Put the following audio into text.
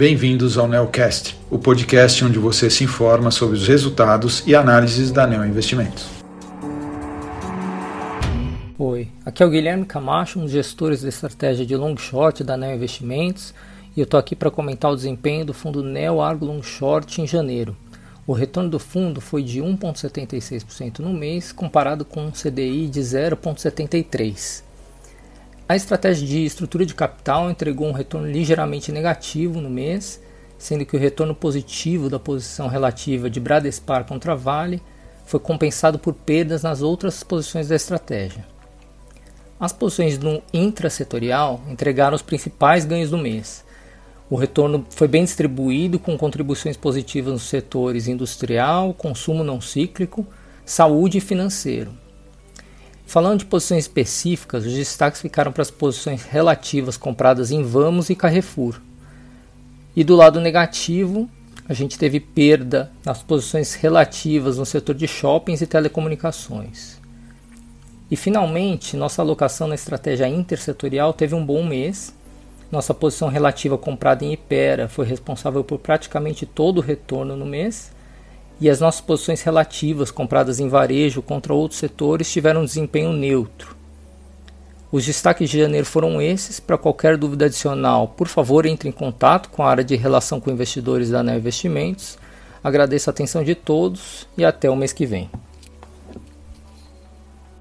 Bem-vindos ao Neocast, o podcast onde você se informa sobre os resultados e análises da Neo Investimentos. Oi, aqui é o Guilherme Camacho, um dos gestores da estratégia de long short da Neo Investimentos, e eu estou aqui para comentar o desempenho do fundo Neo Argo Long Short em janeiro. O retorno do fundo foi de 1,76% no mês, comparado com um CDI de 0,73%. A estratégia de estrutura de capital entregou um retorno ligeiramente negativo no mês, sendo que o retorno positivo da posição relativa de Bradespar contra Vale foi compensado por perdas nas outras posições da estratégia. As posições no intrasetorial entregaram os principais ganhos do mês. O retorno foi bem distribuído, com contribuições positivas nos setores industrial, consumo não cíclico, saúde e financeiro. Falando de posições específicas, os destaques ficaram para as posições relativas compradas em Vamos e Carrefour. E do lado negativo, a gente teve perda nas posições relativas no setor de shoppings e telecomunicações. E finalmente, nossa alocação na estratégia intersetorial teve um bom mês. Nossa posição relativa comprada em Ipera foi responsável por praticamente todo o retorno no mês e as nossas posições relativas compradas em varejo contra outros setores tiveram um desempenho neutro. Os destaques de janeiro foram esses. Para qualquer dúvida adicional, por favor, entre em contato com a área de relação com investidores da Neo Investimentos. Agradeço a atenção de todos e até o mês que vem.